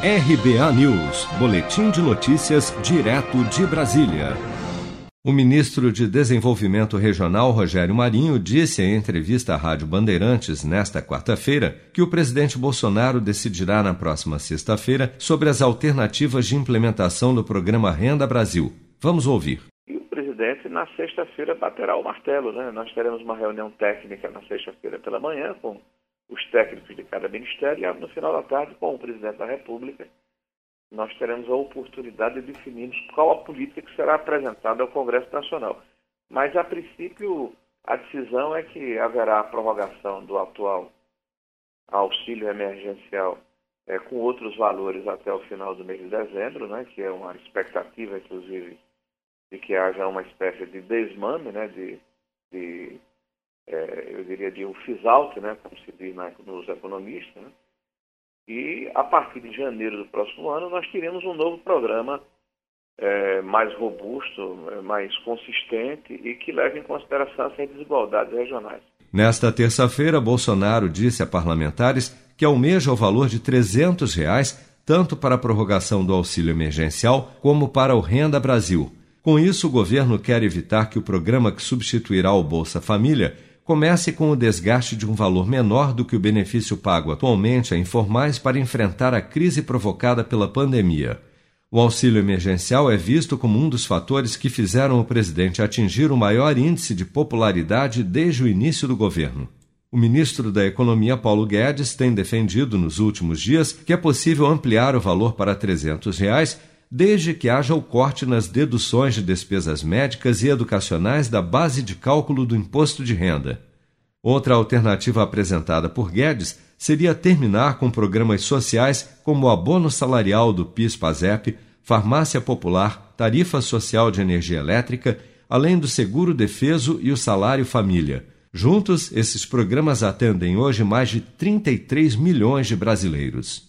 RBA News, Boletim de Notícias, direto de Brasília. O ministro de Desenvolvimento Regional, Rogério Marinho, disse em entrevista à Rádio Bandeirantes nesta quarta-feira que o presidente Bolsonaro decidirá na próxima sexta-feira sobre as alternativas de implementação do programa Renda Brasil. Vamos ouvir. E o presidente, na sexta-feira, baterá o martelo. Né? Nós teremos uma reunião técnica na sexta-feira pela manhã com os técnicos de cada ministério e no final da tarde, com o presidente da República, nós teremos a oportunidade de definirmos qual a política que será apresentada ao Congresso Nacional. Mas, a princípio, a decisão é que haverá a prorrogação do atual auxílio emergencial é, com outros valores até o final do mês de dezembro, né, que é uma expectativa, inclusive, de que haja uma espécie de desmame, né, de, de é, eu diria, de um phase-out, né, como se diz nos economistas, né? e a partir de janeiro do próximo ano nós teremos um novo programa é, mais robusto, é, mais consistente e que leve em consideração as desigualdades regionais. Nesta terça-feira, Bolsonaro disse a parlamentares que almeja o valor de 300 reais tanto para a prorrogação do auxílio emergencial como para o Renda Brasil. Com isso, o governo quer evitar que o programa que substituirá o Bolsa Família comece com o desgaste de um valor menor do que o benefício pago atualmente a informais para enfrentar a crise provocada pela pandemia. O auxílio emergencial é visto como um dos fatores que fizeram o presidente atingir o maior índice de popularidade desde o início do governo. O ministro da Economia, Paulo Guedes, tem defendido nos últimos dias que é possível ampliar o valor para 300 reais, desde que haja o corte nas deduções de despesas médicas e educacionais da base de cálculo do imposto de renda. Outra alternativa apresentada por Guedes seria terminar com programas sociais como o abono salarial do PIS-PASEP, farmácia popular, tarifa social de energia elétrica, além do seguro defeso e o salário família. Juntos, esses programas atendem hoje mais de 33 milhões de brasileiros.